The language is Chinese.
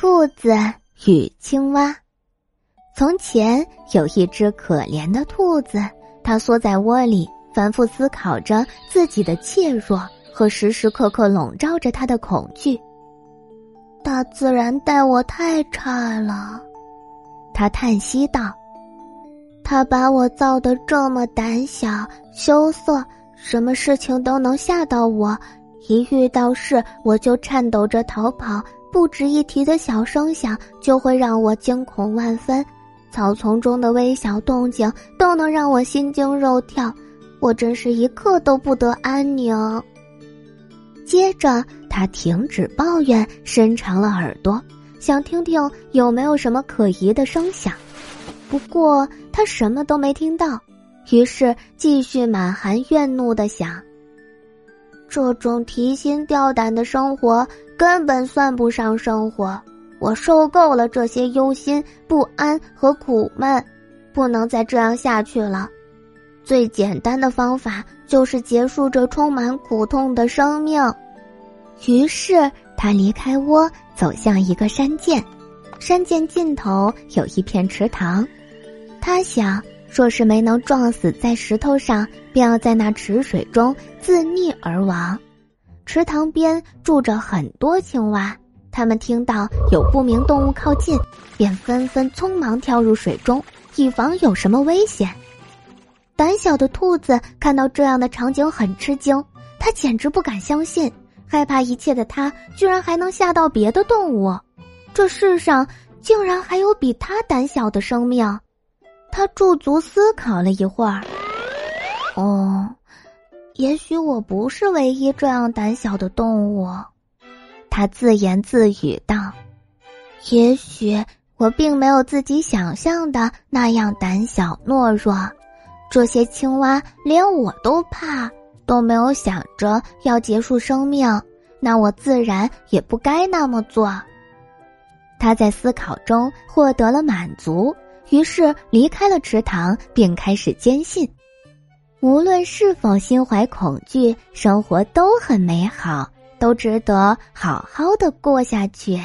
兔子与青蛙。从前有一只可怜的兔子，它缩在窝里，反复思考着自己的怯弱和时时刻刻笼罩着它的恐惧。大自然待我太差了，他叹息道：“他把我造得这么胆小、羞涩，什么事情都能吓到我，一遇到事我就颤抖着逃跑。”不值一提的小声响就会让我惊恐万分，草丛中的微小动静都能让我心惊肉跳，我真是一刻都不得安宁。接着，他停止抱怨，伸长了耳朵，想听听有没有什么可疑的声响。不过，他什么都没听到，于是继续满含怨怒的想：这种提心吊胆的生活。根本算不上生活，我受够了这些忧心不安和苦闷，不能再这样下去了。最简单的方法就是结束这充满苦痛的生命。于是他离开窝，走向一个山涧。山涧尽头有一片池塘，他想，若是没能撞死在石头上，便要在那池水中自溺而亡。池塘边住着很多青蛙，它们听到有不明动物靠近，便纷纷匆忙跳入水中，以防有什么危险。胆小的兔子看到这样的场景很吃惊，它简直不敢相信，害怕一切的它居然还能吓到别的动物，这世上竟然还有比它胆小的生命。他驻足思考了一会儿，哦。也许我不是唯一这样胆小的动物，他自言自语道：“也许我并没有自己想象的那样胆小懦弱。这些青蛙连我都怕，都没有想着要结束生命，那我自然也不该那么做。”他在思考中获得了满足，于是离开了池塘，并开始坚信。无论是否心怀恐惧，生活都很美好，都值得好好的过下去。